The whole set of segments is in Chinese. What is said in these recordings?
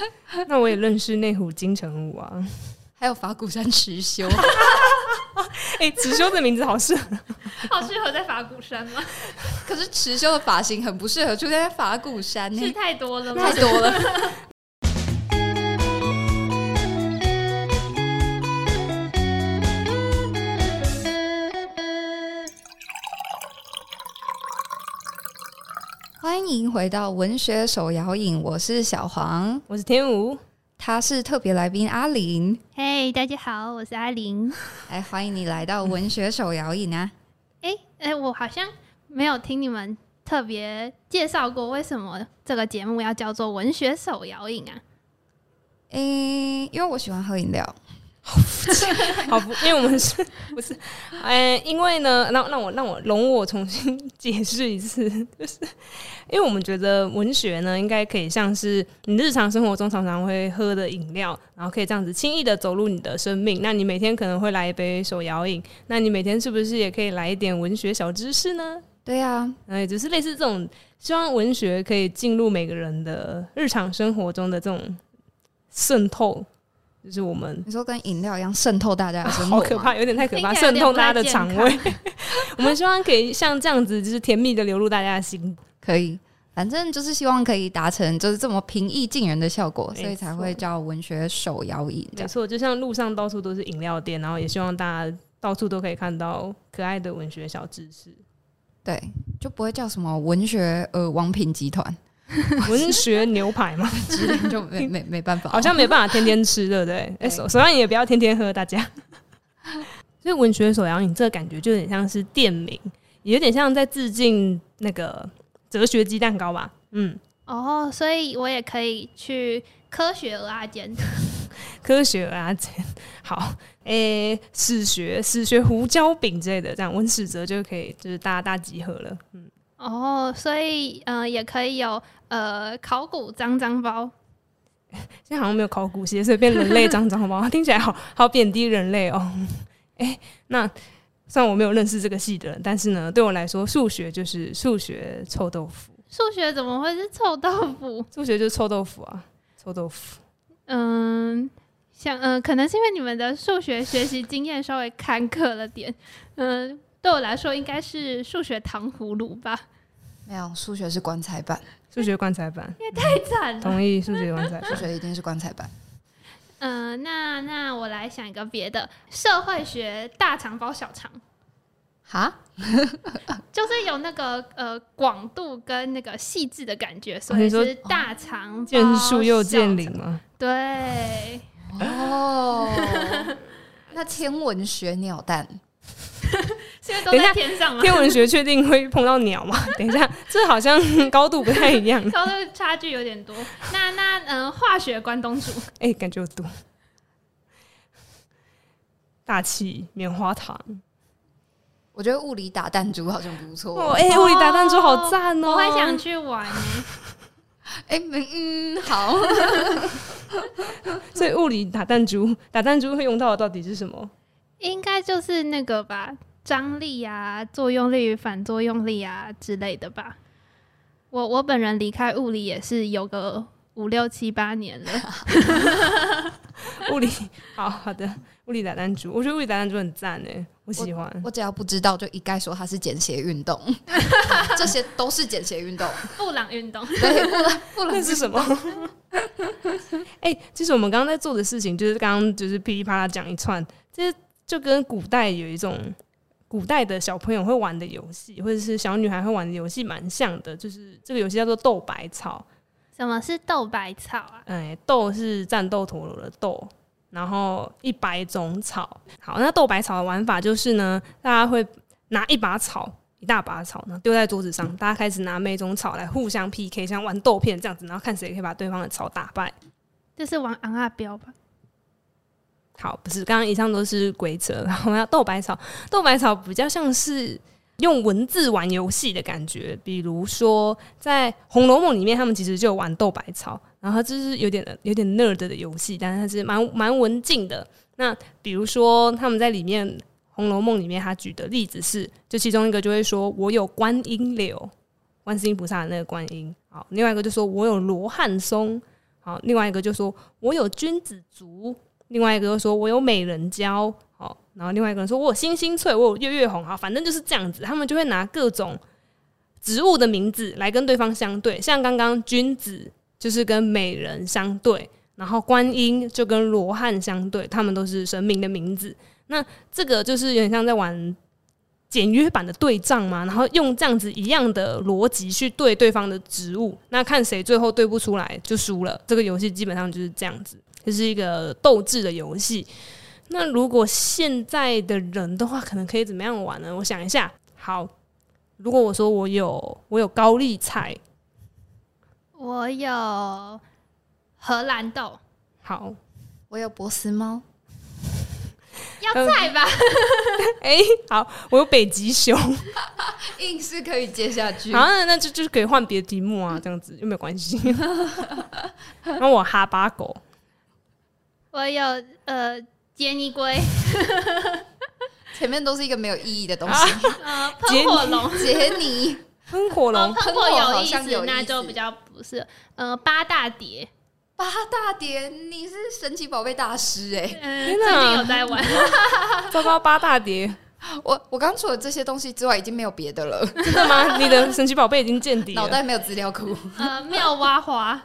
那我也认识内湖金城武啊，还有法鼓山池修。哎、欸，持修的名字好适合，好适合在法鼓山吗？可是迟修的发型很不适合出现在法鼓山，是太多了？太多了。欢迎回到文学手摇影，我是小黄，我是天武，他是特别来宾阿玲。嘿，hey, 大家好，我是阿玲。哎，欢迎你来到文学手摇影啊！哎哎、欸欸，我好像没有听你们特别介绍过，为什么这个节目要叫做文学手摇影啊？嗯、欸，因为我喜欢喝饮料。好不，因为我们是 不是？哎、欸，因为呢，那让我让我容我重新解释一次，就是因为我们觉得文学呢，应该可以像是你日常生活中常常会喝的饮料，然后可以这样子轻易的走入你的生命。那你每天可能会来一杯手摇饮，那你每天是不是也可以来一点文学小知识呢？对呀、啊，哎，就是类似这种，希望文学可以进入每个人的日常生活中的这种渗透。就是我们，你说跟饮料一样渗透大家的生活，好可怕，有点太可怕，渗透大家的肠胃。我们希望可以像这样子，就是甜蜜的流入大家的心。可以，反正就是希望可以达成就是这么平易近人的效果，所以才会叫文学手摇饮。没错，就像路上到处都是饮料店，然后也希望大家到处都可以看到可爱的文学小知识。对，就不会叫什么文学呃王品集团。文学牛排嘛，之 类就没没没办法，好像没办法天天吃，对不对？哎对，手手摇饮也不要天天喝，大家。所以文学手摇饮这个感觉就有点像是店名，也有点像在致敬那个哲学鸡蛋糕吧？嗯，哦，所以我也可以去科学鹅阿煎，科学鹅阿煎。好，哎、欸，史学史学胡椒饼之类的，这样文史哲就可以就是大家大集合了。嗯。哦，所以嗯、呃，也可以有呃考古脏脏包。现在好像没有考古系，所以变人类脏脏包，听起来好好贬低人类哦。哎、欸，那虽然我没有认识这个系的人，但是呢，对我来说，数学就是数学臭豆腐。数学怎么会是臭豆腐？数学就是臭豆腐啊，臭豆腐。嗯，像嗯、呃，可能是因为你们的数学学习经验稍微坎坷了点，嗯。对我来说，应该是数学糖葫芦吧？没有，数学是棺材板，数学棺材板也太惨了。同意，数学棺材，数学一定是棺材板。嗯、呃，那那我来想一个别的，社会学大肠包小肠。哈，就是有那个呃广度跟那个细致的感觉，所以是大肠见树又见林吗？对，哦，那天文学鸟蛋。现在都在天上吗？天文学确定会碰到鸟吗？等一下，这好像高度不太一样，高度差距有点多。那那嗯、呃，化学关东煮，哎、欸，感觉有毒。大气棉花糖，我觉得物理打弹珠好像不错。哦，哎、欸，物理打弹珠好赞哦，我会想去玩。哎、欸，嗯，好。所以物理打弹珠，打弹珠会用到的到底是什么？应该就是那个吧，张力啊、作用力与反作用力啊之类的吧。我我本人离开物理也是有个五六七八年了。物理，好好的，物理打弹珠，我觉得物理打弹珠很赞诶，我喜欢我。我只要不知道，就一概说它是简谐运动，这些都是简谐运动。布朗运动，对，布朗布朗是什么？哎、欸，其实我们刚刚在做的事情，就是刚刚就是噼里啪啦讲一串，这。就跟古代有一种古代的小朋友会玩的游戏，或者是小女孩会玩的游戏，蛮像的。就是这个游戏叫做斗百草。什么是斗百草啊？哎，斗是战斗陀螺的斗，然后一百种草。好，那斗百草的玩法就是呢，大家会拿一把草，一大把草呢丢在桌子上，大家开始拿每种草来互相 PK，像玩豆片这样子，然后看谁可以把对方的草打败。这是玩昂啊标吧？好，不是，刚刚以上都是规则。然后要斗百草，斗百草比较像是用文字玩游戏的感觉。比如说，在《红楼梦》里面，他们其实就玩斗百草，然后这是有点有点 nerd 的游戏，但是它是蛮蛮文静的。那比如说，他们在里面《红楼梦》里面，他举的例子是，就其中一个就会说：“我有观音柳，观世音菩萨的那个观音。”好，另外一个就说：“我有罗汉松。”好，另外一个就说我有君子足，另外一个说我有美人蕉，好，然后另外一个人说我有星星翠，我有月月红，好，反正就是这样子，他们就会拿各种植物的名字来跟对方相对，像刚刚君子就是跟美人相对，然后观音就跟罗汉相对，他们都是神明的名字。那这个就是有点像在玩。简约版的对仗嘛，然后用这样子一样的逻辑去对对方的植物，那看谁最后对不出来就输了。这个游戏基本上就是这样子，就是一个斗智的游戏。那如果现在的人的话，可能可以怎么样玩呢？我想一下。好，如果我说我有我有高丽菜，我有荷兰豆，好，我有波斯猫。要菜吧？哎、欸，好，我有北极熊，硬是可以接下去。好，那就就是可以换别的题目啊，这样子又没有关系。那我哈巴狗，我有呃杰尼龟，前面都是一个没有意义的东西。呃，喷火龙，杰尼，喷火龙，喷火有意思，那就比较不是。呃，八大蝶。八大蝶，你是神奇宝贝大师哎、最近有在玩。糟糕，八大蝶，我我刚除了这些东西之外，已经没有别的了。真的吗？你的神奇宝贝已经见底了，脑袋没有资料库。呃，妙蛙花，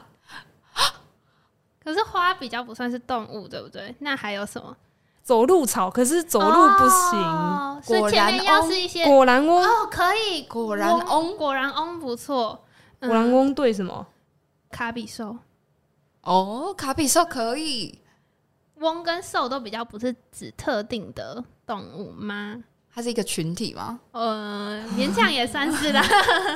可是花比较不算是动物，对不对？那还有什么？走路草，可是走路不行。哦、所以前面要是一些果然翁哦，可以果然翁，果然翁不错。果然翁对什么？卡比兽。哦，卡比兽可以。翁跟兽都比较不是指特定的动物吗？它是一个群体吗？呃，勉强也算是啦。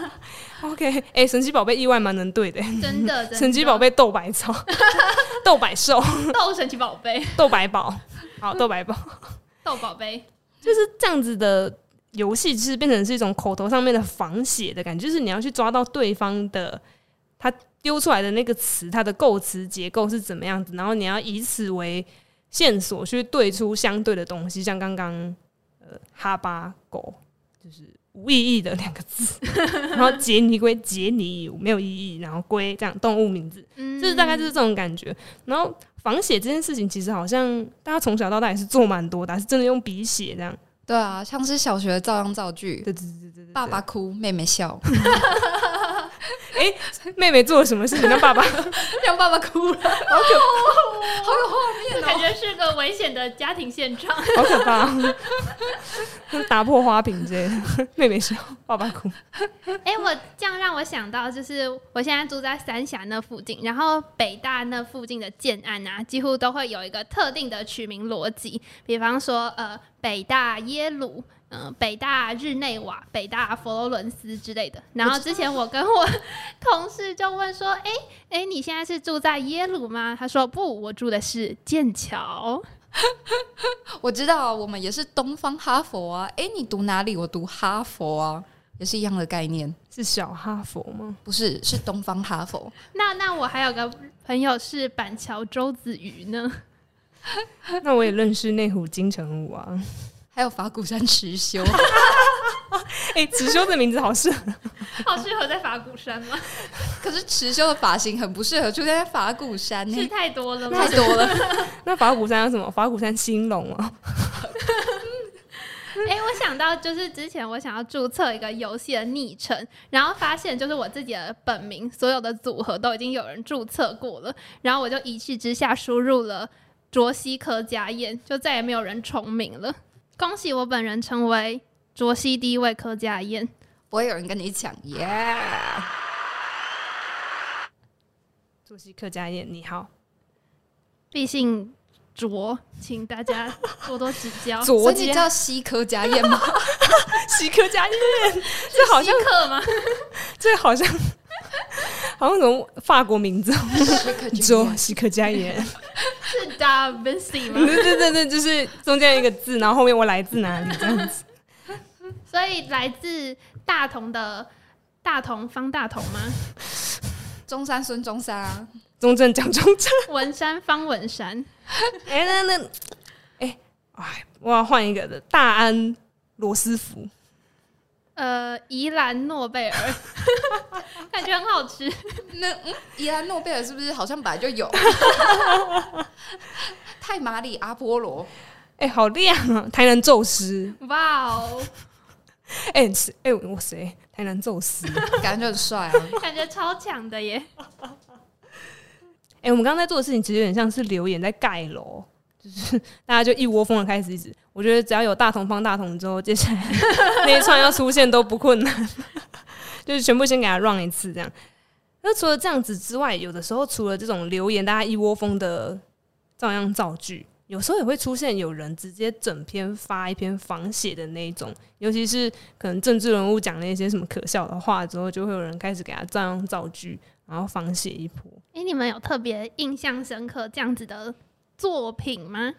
OK，哎、欸，神奇宝贝意外蛮能对的，真的。神奇宝贝斗百草，斗百兽，斗神奇宝贝，斗百宝，好，斗百宝，斗宝贝，就是这样子的游戏，其实变成是一种口头上面的仿写的感觉，就是你要去抓到对方的他。丢出来的那个词，它的构词结构是怎么样子？然后你要以此为线索去对出相对的东西，像刚刚呃哈巴狗就是无意义的两个字，然后杰尼龟杰尼没有意义，然后龟这样动物名字，就是大概就是这种感觉。然后仿写这件事情，其实好像大家从小到大也是做蛮多的，还是真的用笔写这样。对啊，像是小学的照样造句，对对对对对，爸爸哭，妹妹笑。哎、欸，妹妹做了什么事情让爸爸 让爸爸哭了？好可怕，好有画面哦，感觉是个危险的家庭现场，好可怕，打破花瓶之类的，妹妹笑，爸爸哭。哎、欸，我这样让我想到，就是我现在住在三峡那附近，然后北大那附近的建案啊，几乎都会有一个特定的取名逻辑，比方说，呃，北大耶鲁。嗯，北大日内瓦、北大佛罗伦斯之类的。然后之前我跟我同事就问说：“哎哎、欸欸，你现在是住在耶鲁吗？”他说：“不，我住的是剑桥。”我知道，我们也是东方哈佛啊。哎、欸，你读哪里？我读哈佛啊，也是一样的概念。是小哈佛吗？不是，是东方哈佛。那那我还有个朋友是板桥周子瑜呢。那我也认识内湖金城武啊。还有法鼓山持修，哎、欸，持修的名字好适合，好适合在法鼓山吗？可是持修的发型很不适合出现在法鼓山，是太多了吗？太多了。那法鼓山有什么？法鼓山兴隆啊。哎、欸，我想到就是之前我想要注册一个游戏的昵称，然后发现就是我自己的本名，所有的组合都已经有人注册过了，然后我就一气之下输入了卓西科家宴，就再也没有人重名了。恭喜我本人成为卓西第一位柯家燕，不会有人跟你抢耶！Yeah! 卓西柯佳燕，你好，毕竟卓，请大家多多指教。所以你叫西柯家燕吗？西柯家燕，这好像克吗？这好像好像什么法国名字？卓西柯佳言。是 Da Vinci 吗？对对对对，就是中间一个字，然后后面我来自哪里这样子。所以来自大同的大同方大同吗？中山孙中山啊，中正蒋中正，文山方文山。哎、欸，那那哎哎，我要换一个的大安罗斯福。呃，宜兰诺贝尔，感觉很好吃。那嗯，宜兰诺贝尔是不是好像本来就有？太麻里阿波罗，哎、欸，好亮啊！台南宙斯，哇哦！哎，是哎，我谁，台南宙斯，感觉很帅啊，感觉超强的耶！哎、欸，我们刚刚在做的事情，其实有点像是留言在盖楼，就是大家就一窝蜂的开始一直。我觉得只要有大同方大同之后，接下来那一串要出现都不困难，就是全部先给他 run 一次这样。那除了这样子之外，有的时候除了这种留言，大家一窝蜂的照样造句，有时候也会出现有人直接整篇发一篇仿写的那一种，尤其是可能政治人物讲了一些什么可笑的话之后，就会有人开始给他照样造句，然后仿写一波。哎、你们有特别印象深刻这样子的作品吗？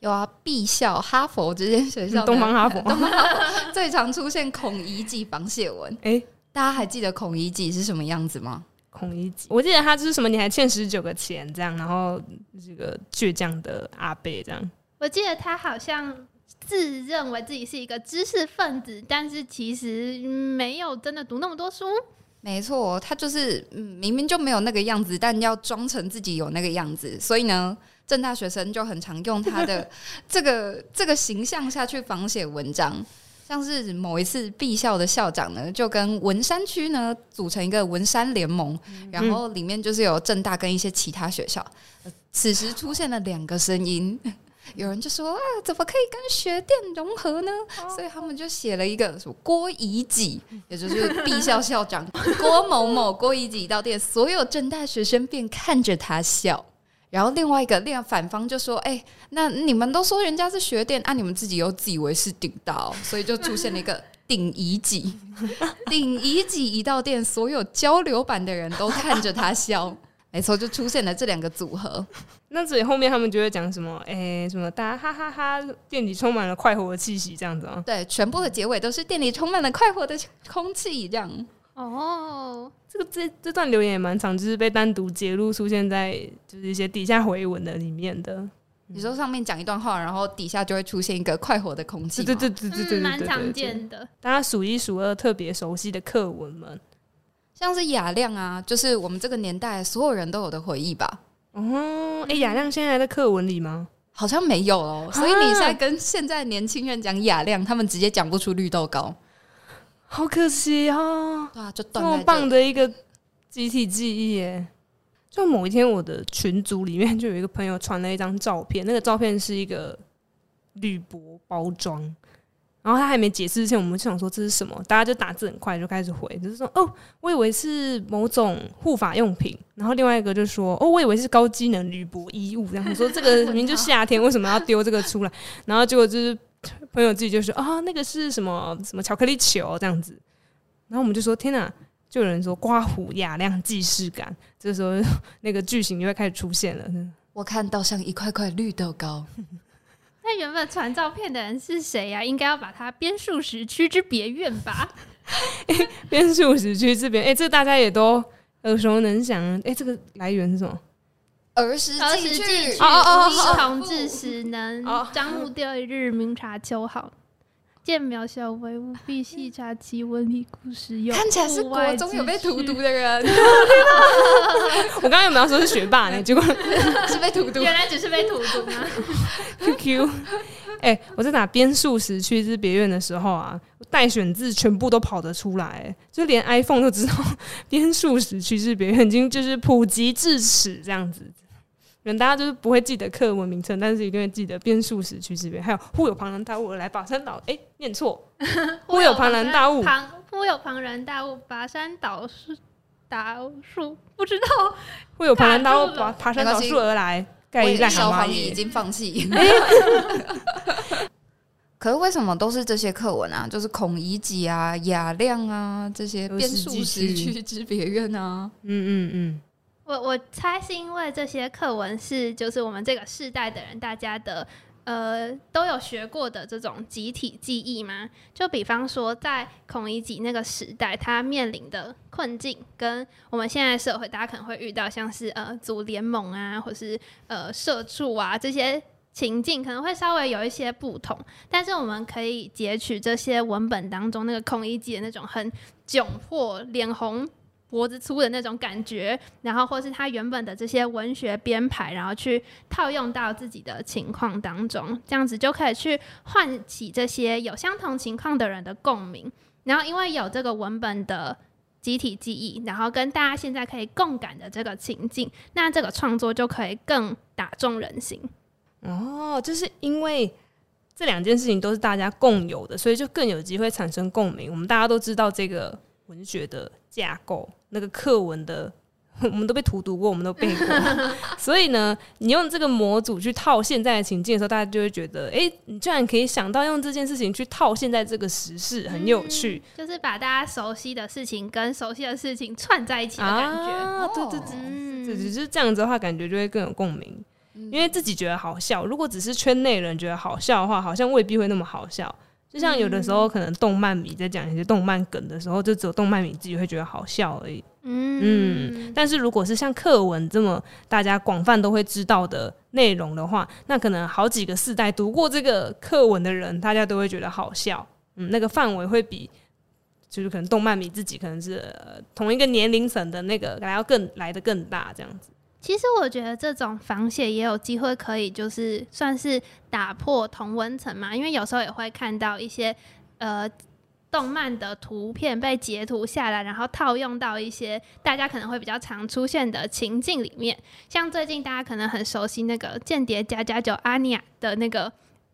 有啊，必校哈佛这间学校，东方哈佛，东方哈佛 最常出现孔乙己仿写文。哎、欸，大家还记得孔乙己是什么样子吗？孔乙己，我记得他就是什么，你还欠十九个钱这样，然后这个倔强的阿贝这样。我记得他好像自认为自己是一个知识分子，但是其实没有真的读那么多书。没错，他就是嗯，明明就没有那个样子，但要装成自己有那个样子，所以呢。政大学生就很常用他的 这个这个形象下去仿写文章，像是某一次毕校的校长呢，就跟文山区呢组成一个文山联盟，然后里面就是有正大跟一些其他学校。此时出现了两个声音，有人就说啊，怎么可以跟学电融合呢？所以他们就写了一个什么郭乙己，也就是毕校校长郭某某郭乙己到店，所有正大学生便看着他笑。然后另外一个另外反方就说：“哎、欸，那你们都说人家是学电啊，你们自己又自以为是顶到，所以就出现了一个 顶乙己。顶乙己一到店，所有交流版的人都看着他笑。没错，就出现了这两个组合。那所以后面他们就会讲什么？哎、欸，什么大家哈哈哈哈，店里充满了快活的气息，这样子啊？对，全部的结尾都是店里充满了快活的空气，这样。”哦，这个这这段留言也蛮长，就是被单独揭露出现在就是一些底下回文的里面的。你说上面讲一段话，然后底下就会出现一个快活的空气，对对对对对对，蛮常见的。大家数一数二特别熟悉的课文们，像是雅亮啊，就是我们这个年代所有人都有的回忆吧。哦，哎，雅亮现在在课文里吗？好像没有哦。所以你在跟现在年轻人讲雅亮，他们直接讲不出绿豆糕。好可惜啊！对啊，就这么棒的一个集体记忆耶！就某一天，我的群组里面就有一个朋友传了一张照片，那个照片是一个铝箔包装，然后他还没解释之前，我们就想说这是什么，大家就打字很快就开始回，就是说哦，我以为是某种护发用品，然后另外一个就说哦，我以为是高机能铝箔衣物，然后说这个明明就夏天，为什么要丢这个出来？然后结果就是。朋友自己就说啊，那个是什么什么巧克力球这样子，然后我们就说天哪，就有人说刮胡雅量既视感，这个时候那个句型就会开始出现了。我看到像一块块绿豆糕。那原本传照片的人是谁呀、啊？应该要把他编数十区之别院吧？编数十区之别，哎、欸，这大家也都耳熟能详。哎、欸，这个来源是什么？儿时儿时记趣，同治时能，张目第二日，明察秋毫。见渺小微物，必细察其文理故事有。看起来是国中有被荼毒的人。我刚刚有没有说是学霸呢？结果 是被荼毒，原来只是被荼毒吗？QQ，哎、欸，我在打边数时区之别院的时候啊，待选字全部都跑得出来，就连 iPhone 都知道 边数时区之别院，已经就是普及至此这样子。人大家就是不会记得课文名称，但是一定会记得编数时区之别，还有忽有庞然大物而来，拔山倒，哎、欸，念错，忽有庞然大物，庞忽有庞然大物，拔山倒树，倒树，不知道，忽有庞然大物，拔爬山倒树而来，盖一烂好已经放弃。可是为什么都是这些课文啊？就是孔乙己啊、雅量啊这些编数时区之别院啊，嗯嗯嗯。我我猜是因为这些课文是就是我们这个世代的人大家的呃都有学过的这种集体记忆吗？就比方说在孔乙己那个时代，他面临的困境跟我们现在社会大家可能会遇到像是呃组联盟啊，或是呃社畜啊这些情境可能会稍微有一些不同，但是我们可以截取这些文本当中那个孔乙己的那种很窘迫、脸红脖子粗的那种感觉，然后或是他原本的这些文学编排，然后去套用到自己的情况当中，这样子就可以去唤起这些有相同情况的人的共鸣。然后因为有这个文本的集体记忆，然后跟大家现在可以共感的这个情境，那这个创作就可以更打中人心。哦，就是因为这两件事情都是大家共有的，所以就更有机会产生共鸣。我们大家都知道这个文学的架构，那个课文的，我们都被荼毒过，我们都背过。所以呢，你用这个模组去套现在的情境的时候，大家就会觉得，哎、欸，你居然可以想到用这件事情去套现在这个时事，很有趣。嗯、就是把大家熟悉的事情跟熟悉的事情串在一起的感觉。啊，对对对，嗯，只是这样子的话，感觉就会更有共鸣。因为自己觉得好笑，如果只是圈内人觉得好笑的话，好像未必会那么好笑。就像有的时候，可能动漫迷在讲一些动漫梗的时候，就只有动漫迷自己会觉得好笑而已。嗯，嗯，但是如果是像课文这么大家广泛都会知道的内容的话，那可能好几个世代读过这个课文的人，大家都会觉得好笑。嗯，那个范围会比就是可能动漫迷自己可能是同一个年龄层的那个还要更来的更大这样子。其实我觉得这种仿写也有机会可以，就是算是打破同温层嘛。因为有时候也会看到一些呃动漫的图片被截图下来，然后套用到一些大家可能会比较常出现的情境里面。像最近大家可能很熟悉那个《间谍加加九》阿尼亚的那个。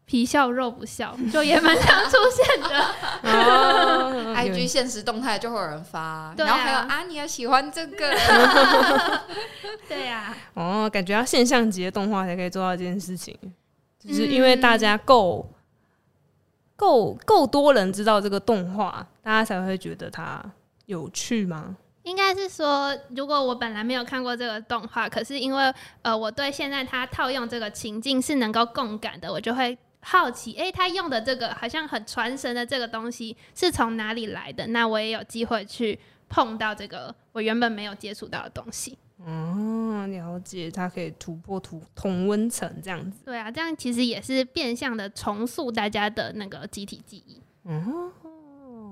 皮笑肉不笑，就也蛮常出现的。哦、IG 现实动态就会有人发，然后还有啊，你也喜欢这个？对呀、啊。哦，感觉要现象级的动画才可以做到这件事情，就是因为大家够够够多人知道这个动画，大家才会觉得它有趣吗？应该是说，如果我本来没有看过这个动画，可是因为呃，我对现在它套用这个情境是能够共感的，我就会。好奇，哎、欸，他用的这个好像很传神的这个东西是从哪里来的？那我也有机会去碰到这个我原本没有接触到的东西。嗯，了解，它可以突破土同温层这样子。对啊，这样其实也是变相的重塑大家的那个集体记忆。嗯，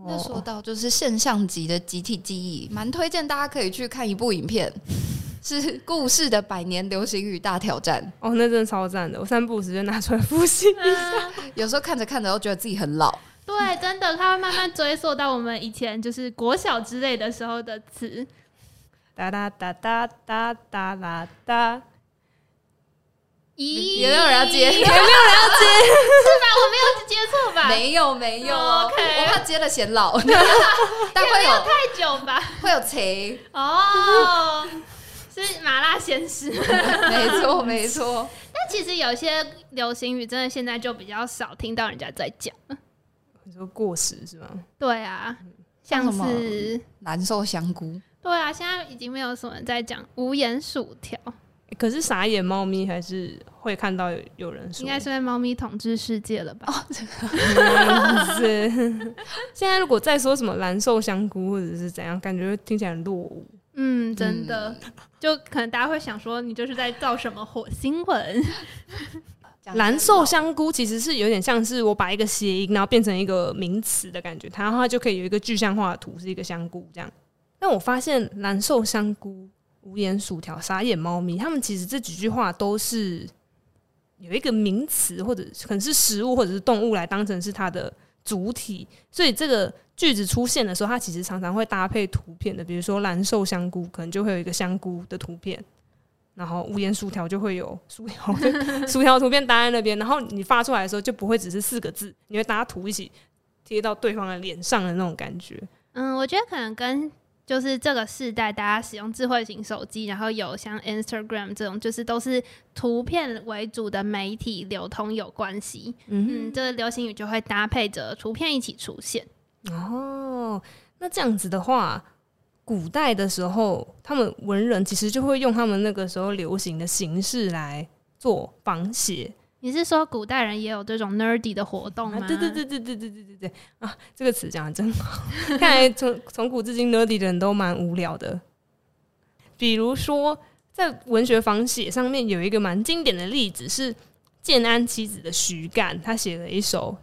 那说到就是现象级的集体记忆，蛮推荐大家可以去看一部影片。是故事的百年流行语大挑战哦，那真的超赞的！我三不五时就拿出来复习一下。有时候看着看着都觉得自己很老。对，真的，它会慢慢追溯到我们以前就是国小之类的时候的词。哒哒哒哒哒哒啦哒。咦？有没有人要接？有没有人要接？是吧？我没有接错吧？没有，没有。OK，我怕接了显老。但会有太久吧？会有谁？哦。是麻辣鲜师，没 错没错。但其实有些流行语真的现在就比较少听到人家在讲。你说过时是吗？对啊，像是蓝瘦香菇。对啊，现在已经没有什么人在讲无盐薯条。可是傻眼猫咪还是会看到有有人说，应该是在猫咪统治世界了吧？哦，是。现在如果再说什么蓝瘦香菇或者是怎样，感觉听起来很落伍。嗯，真的，嗯、就可能大家会想说，你就是在造什么火星文？蓝瘦香菇其实是有点像是我把一个谐音，然后变成一个名词的感觉，然后它就可以有一个具象化的图，是一个香菇这样。但我发现蓝瘦香菇、无盐薯条、傻眼猫咪，他们其实这几句话都是有一个名词，或者可能是食物或者是动物来当成是它的主体，所以这个。句子出现的时候，它其实常常会搭配图片的，比如说蓝瘦香菇，可能就会有一个香菇的图片，然后无盐薯条就会有薯条的薯条图片搭在那边，然后你发出来的时候就不会只是四个字，你会搭图一起贴到对方的脸上的那种感觉。嗯，我觉得可能跟就是这个世代大家使用智慧型手机，然后有像 Instagram 这种，就是都是图片为主的媒体流通有关系。嗯，这个流行语就会搭配着图片一起出现。哦，那这样子的话，古代的时候，他们文人其实就会用他们那个时候流行的形式来做仿写。你是说古代人也有这种 nerdy 的活动吗？啊、对对对对对对对对对啊！这个词讲的真好，看来从从古至今 nerdy 的人都蛮无聊的。比如说，在文学仿写上面有一个蛮经典的例子是。建安七子的徐干，他写了一首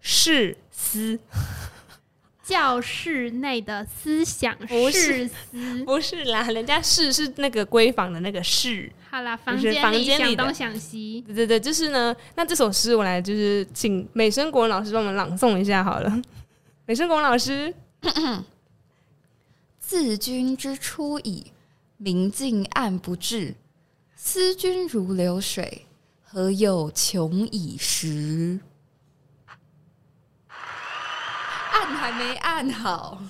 誓词。教室内的思想誓词，不是啦，人家室是那个闺房的那个室。好啦，房间房间里想东想西，对对对，就是呢。那这首诗我来就是请美声国文老师帮我们朗诵一下好了。美声国文老师，自君之初矣，明镜暗不至，思君如流水，何有穷已时。按还没按好，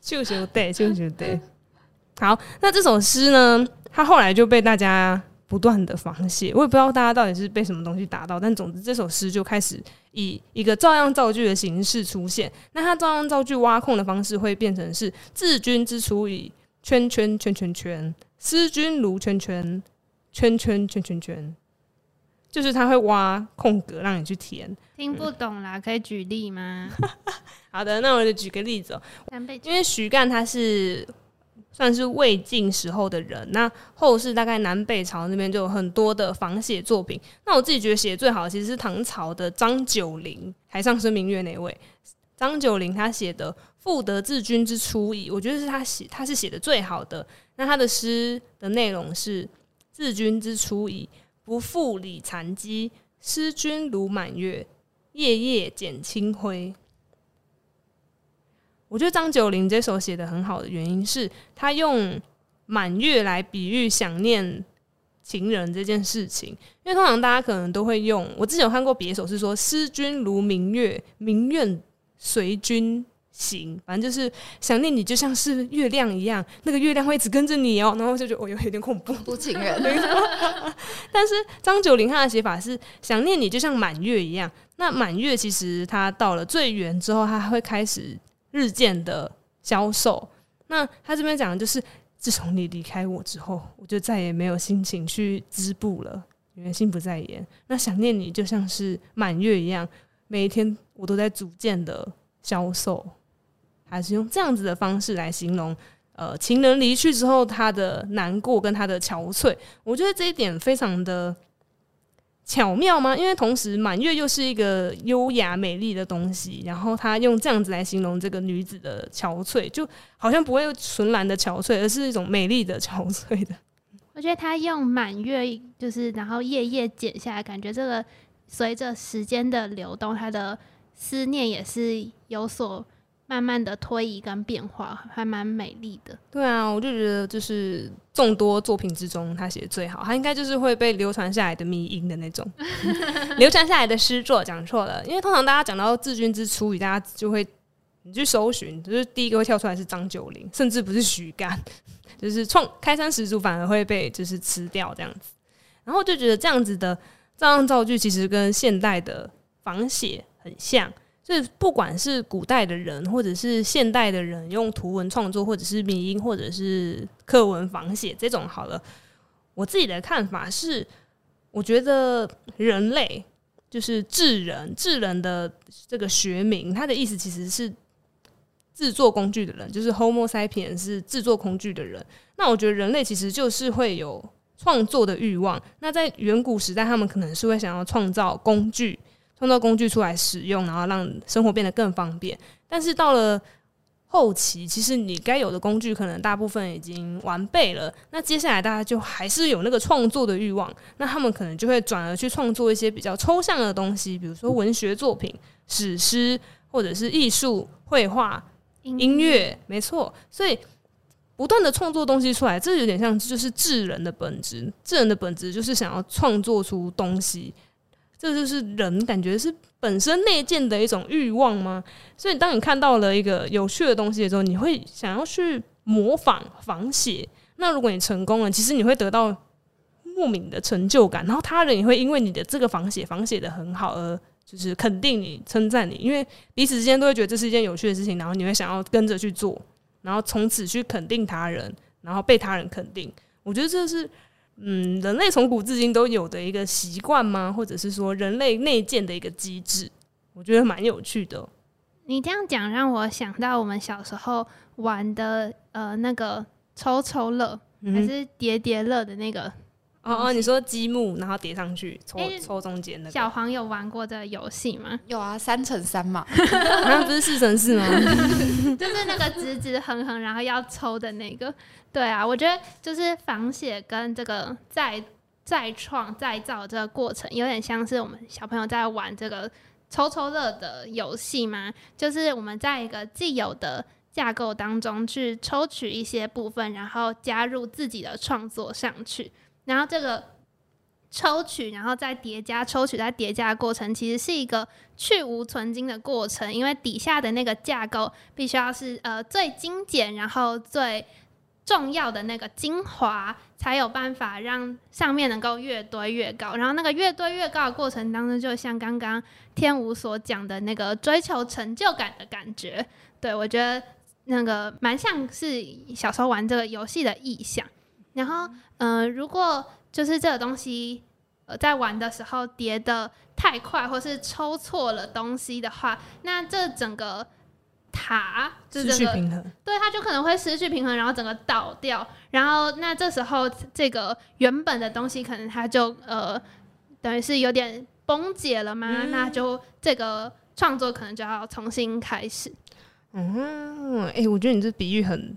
就就对，就就对。好，那这首诗呢，它后来就被大家不断的仿写。我也不知道大家到底是被什么东西打到，但总之这首诗就开始以一个照样造句的形式出现。那它照样造句挖空的方式会变成是“自君之初矣，圈圈圈圈圈，思君如圈圈，圈圈圈圈圈”，就是他会挖空格让你去填。听不懂啦，可以举例吗？好的，那我就举个例子哦、喔。因为徐干他是算是魏晋时候的人，那后世大概南北朝那边就有很多的仿写作品。那我自己觉得写最好的其实是唐朝的张九龄，海上生明月那位张九龄，他写的《赋得自君之初矣》，我觉得是他写，他是写的最好的。那他的诗的内容是：自君之初矣，不复理残机，思君如满月，夜夜减清辉。我觉得张九龄这首写的很好的原因是他用满月来比喻想念情人这件事情，因为通常大家可能都会用，我之前有看过别首是说“思君如明月，明愿随君行”，反正就是想念你就像是月亮一样，那个月亮会一直跟着你哦，然后就觉得哦，有有点恐怖，不情人。但是张九龄他的写法是想念你就像满月一样，那满月其实它到了最圆之后，它会开始。日渐的消瘦，那他这边讲的就是，自从你离开我之后，我就再也没有心情去织布了，因为心不在焉。那想念你就像是满月一样，每一天我都在逐渐的消瘦，还是用这样子的方式来形容，呃，情人离去之后他的难过跟他的憔悴。我觉得这一点非常的。巧妙吗？因为同时满月又是一个优雅美丽的东西，然后他用这样子来形容这个女子的憔悴，就好像不会纯然的憔悴，而是一种美丽的憔悴的。我觉得他用满月，就是然后夜夜剪下来，感觉这个随着时间的流动，他的思念也是有所。慢慢的推移跟变化，还蛮美丽的。对啊，我就觉得就是众多作品之中，他写的最好，他应该就是会被流传下来的迷音的那种，流传下来的诗作。讲错了，因为通常大家讲到自君之初，大家就会你去搜寻，就是第一个会跳出来是张九龄，甚至不是徐干，就是创开山始祖反而会被就是吃掉这样子。然后就觉得这样子的照样造句，其实跟现代的仿写很像。是不管是古代的人，或者是现代的人，用图文创作，或者是迷音，或者是课文仿写这种，好了，我自己的看法是，我觉得人类就是智人，智人的这个学名，它的意思其实是制作工具的人，就是 Homo sapiens 是制作工具的人。那我觉得人类其实就是会有创作的欲望。那在远古时代，他们可能是会想要创造工具。创造工具出来使用，然后让生活变得更方便。但是到了后期，其实你该有的工具可能大部分已经完备了。那接下来大家就还是有那个创作的欲望，那他们可能就会转而去创作一些比较抽象的东西，比如说文学作品、史诗，或者是艺术、绘画、音乐。没错，所以不断的创作东西出来，这有点像就是智人的本质。智人的本质就是想要创作出东西。这就是人感觉是本身内建的一种欲望吗？所以当你看到了一个有趣的东西的时候，你会想要去模仿仿写。那如果你成功了，其实你会得到莫名的成就感，然后他人也会因为你的这个仿写仿写得很好而就是肯定你、称赞你，因为彼此之间都会觉得这是一件有趣的事情，然后你会想要跟着去做，然后从此去肯定他人，然后被他人肯定。我觉得这是。嗯，人类从古至今都有的一个习惯吗？或者是说人类内建的一个机制？我觉得蛮有趣的。你这样讲让我想到我们小时候玩的呃那个抽抽乐，还是叠叠乐的那个哦哦，你说积木，然后叠上去，抽、欸、抽中间的。小黄有玩过这个游戏吗？有啊，三乘三嘛，那不是四乘四吗？就是那个直直横横，然后要抽的那个。对啊，我觉得就是仿写跟这个再再创再造这个过程，有点像是我们小朋友在玩这个抽抽乐的游戏嘛。就是我们在一个既有的架构当中去抽取一些部分，然后加入自己的创作上去。然后这个抽取，然后再叠加，抽取再叠加的过程，其实是一个去芜存菁的过程，因为底下的那个架构必须要是呃最精简，然后最重要的那个精华，才有办法让上面能够越堆越高。然后那个越堆越高的过程当中，就像刚刚天吴所讲的那个追求成就感的感觉，对，我觉得那个蛮像是小时候玩这个游戏的意象。然后，嗯、呃，如果就是这个东西，呃，在玩的时候叠的太快，或是抽错了东西的话，那这整个。塔就这个，失去平衡，对，它就可能会失去平衡，然后整个倒掉。然后那这时候，这个原本的东西可能它就呃，等于是有点崩解了嘛，嗯、那就这个创作可能就要重新开始。嗯，哎、欸，我觉得你这比喻很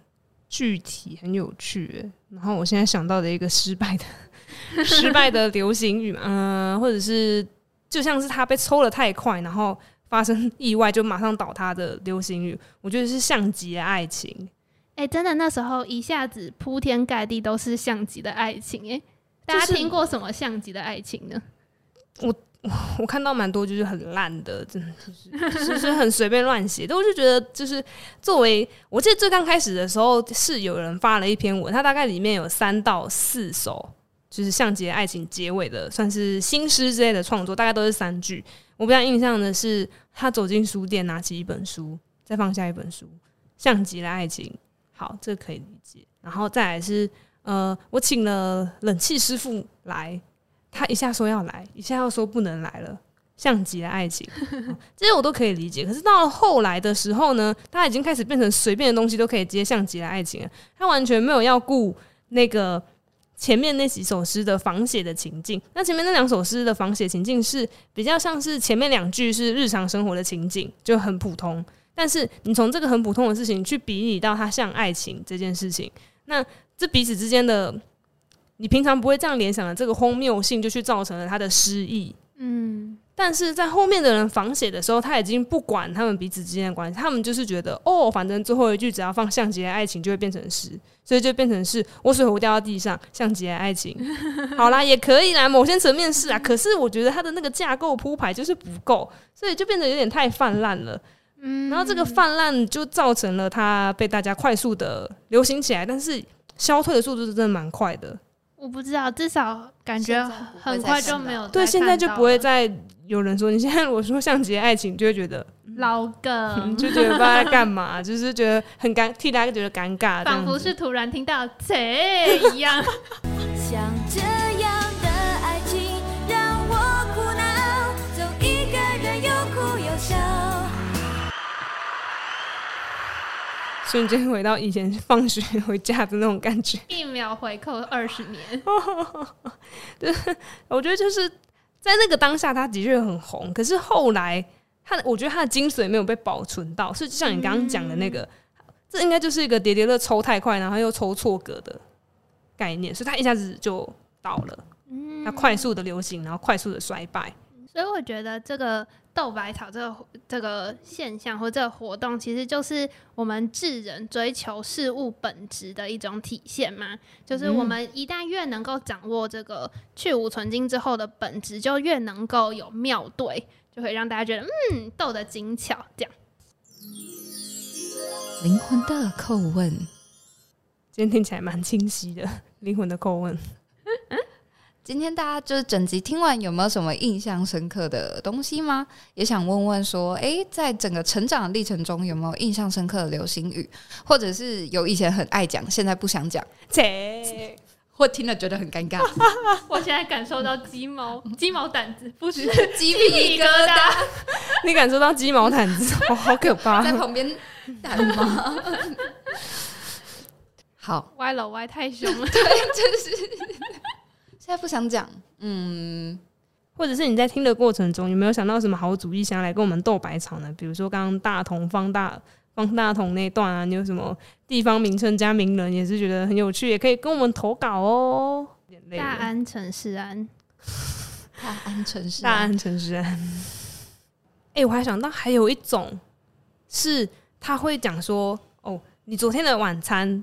具体，很有趣。然后我现在想到的一个失败的 失败的流行语嘛，嗯、呃，或者是就像是他被抽的太快，然后。发生意外就马上倒塌的流行语，我觉得是像极了爱情。哎、欸，真的那时候一下子铺天盖地都是像极的爱情。哎、大家听过什么像极的爱情呢？我 我看到蛮多就是很烂的，真的就是就是很随便乱写。但我就觉得，就是作为我记得最刚开始的时候，是有人发了一篇文，他大概里面有三到四首，就是像极爱情结尾的，算是新诗之类的创作，大概都是三句。我比较印象的是。他走进书店，拿起一本书，再放下一本书，像极了爱情。好，这可以理解。然后再来是，呃，我请了冷气师傅来，他一下说要来，一下又说不能来了，像极了爱情。这些我都可以理解。可是到了后来的时候呢，他已经开始变成随便的东西都可以接像极了爱情了。他完全没有要顾那个。前面那几首诗的仿写的情境，那前面那两首诗的仿写情境是比较像是前面两句是日常生活的情景，就很普通。但是你从这个很普通的事情去比拟到它像爱情这件事情，那这彼此之间的你平常不会这样联想的这个荒谬性，就去造成了他的失忆。嗯。但是在后面的人仿写的时候，他已经不管他们彼此之间的关系，他们就是觉得哦，反正最后一句只要放像极了爱情，就会变成诗，所以就变成是我水壶掉到地上，像极了爱情。好啦，也可以啦，某些层面是啊，可是我觉得他的那个架构铺排就是不够，所以就变得有点太泛滥了。嗯，然后这个泛滥就造成了它被大家快速的流行起来，但是消退的速度是真的蛮快的。我不知道，至少感觉很快就没有。对，现在就不会再有人说，你现在我说像极爱情，就会觉得老梗，就觉得不知道在干嘛，就是觉得很尴，替大家觉得尴尬，仿佛是突然听到贼一样。瞬间回到以前放学回家的那种感觉，一秒回扣二十年。对，我觉得就是在那个当下，他的确很红。可是后来，他的我觉得他的精髓没有被保存到，所以就像你刚刚讲的那个，嗯、这应该就是一个叠叠乐抽太快，然后又抽错格的概念，所以他一下子就倒了。嗯，他快速的流行，然后快速的衰败。所以我觉得这个。斗百草这个这个现象或这个活动，其实就是我们智人追求事物本质的一种体现嘛。就是我们一旦越能够掌握这个去无存精之后的本质，就越能够有妙对，就会让大家觉得嗯，斗得精巧。这样，灵魂的叩问，今天听起来蛮清晰的。灵魂的叩问。今天大家就是整集听完，有没有什么印象深刻的东西吗？也想问问说，诶、欸，在整个成长的历程中，有没有印象深刻的流行语，或者是有以前很爱讲，现在不想讲，切，或听了觉得很尴尬？我现在感受到鸡毛鸡毛掸子，不是鸡皮疙瘩，你感受到鸡毛掸子，哦，好可怕，在旁边打吗？好，歪了歪太凶了，对，就是。现在不想讲。嗯，或者是你在听的过程中有没有想到什么好主意想要来跟我们斗百草呢？比如说刚刚大同方大方大同那段啊，你有什么地方名称加名人也是觉得很有趣，也可以跟我们投稿哦。大安城市安，大安陈世，大安城市安。哎、欸，我还想到还有一种是他会讲说，哦，你昨天的晚餐。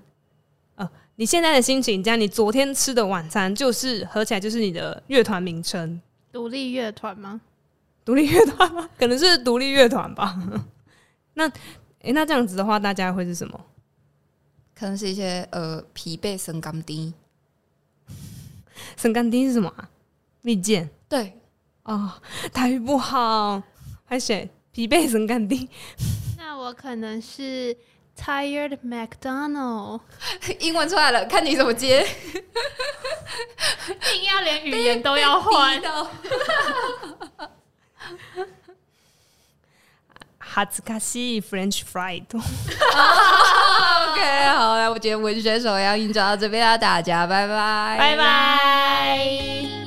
你现在的心情加你昨天吃的晚餐，就是合起来就是你的乐团名称。独立乐团吗？独立乐团吗？可能是独立乐团吧。那诶、欸，那这样子的话，大家会是什么？可能是一些呃疲惫神甘丁。神甘丁是什么啊？蜜饯。对哦，台语不好，还写疲惫神甘丁。那我可能是。Tired McDonald，英文出来了，看你怎么接。硬要连语言都要换。哈兹卡西 French fried。OK，好，来，我觉得文学手摇饮就到这边了，大家拜拜，拜拜。